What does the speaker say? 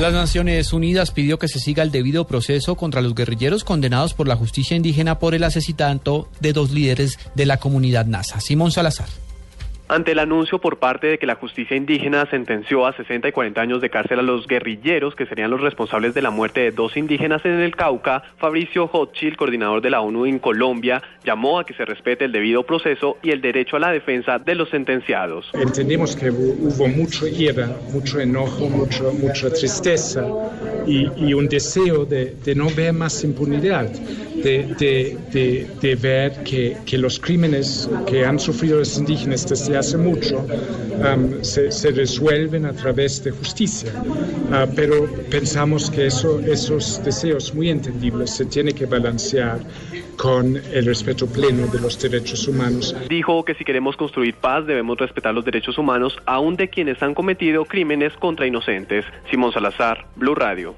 Las Naciones Unidas pidió que se siga el debido proceso contra los guerrilleros condenados por la justicia indígena por el asesinato de dos líderes de la comunidad NASA. Simón Salazar. Ante el anuncio por parte de que la justicia indígena sentenció a 60 y 40 años de cárcel a los guerrilleros que serían los responsables de la muerte de dos indígenas en el Cauca, Fabricio Hotchil, coordinador de la ONU en Colombia, llamó a que se respete el debido proceso y el derecho a la defensa de los sentenciados. Entendemos que hubo mucho ira, mucho enojo, mucho, mucha tristeza y, un deseo de, de, no ver más impunidad, de, de, de ver que, que, los crímenes que han sufrido los indígenas desde hace mucho um, se, se, resuelven a través de justicia. Uh, pero pensamos que eso, esos deseos muy entendibles se tienen que balancear con el respeto pleno de los derechos humanos. Dijo que si queremos construir paz debemos respetar los derechos humanos aun de quienes han cometido crímenes contra inocentes. Simón Salazar, Blue Radio.